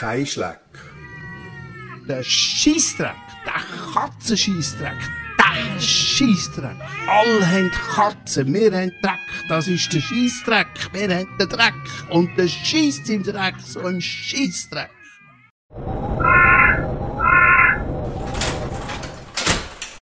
Kein Schleck. Der Scheissdreck, der Katzenscheissdreck, der Scheissdreck. Alle haben Katzen, wir haben Dreck, das ist der Scheissdreck. Wir haben den Dreck und der Scheiss im Dreck, so ein Scheissdreck.